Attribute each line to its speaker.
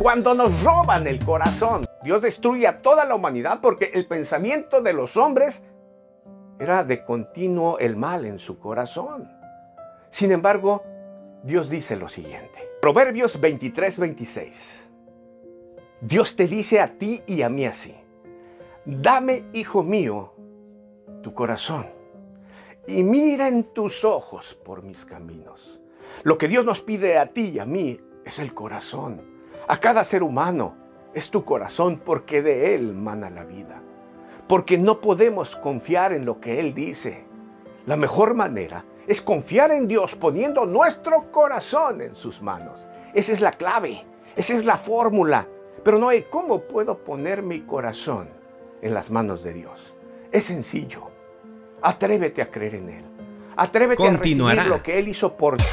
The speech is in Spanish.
Speaker 1: cuando nos roban el corazón. Dios destruye a toda la humanidad porque el pensamiento de los hombres era de continuo el mal en su corazón. Sin embargo, Dios dice lo siguiente. Proverbios 23, 26. Dios te dice a ti y a mí así. Dame, hijo mío, tu corazón y mira en tus ojos por mis caminos. Lo que Dios nos pide a ti y a mí es el corazón. A cada ser humano es tu corazón porque de él mana la vida. Porque no podemos confiar en lo que Él dice. La mejor manera es confiar en Dios poniendo nuestro corazón en sus manos. Esa es la clave, esa es la fórmula. Pero no hay cómo puedo poner mi corazón en las manos de Dios. Es sencillo. Atrévete a creer en Él. Atrévete a recibir lo que Él hizo por ti.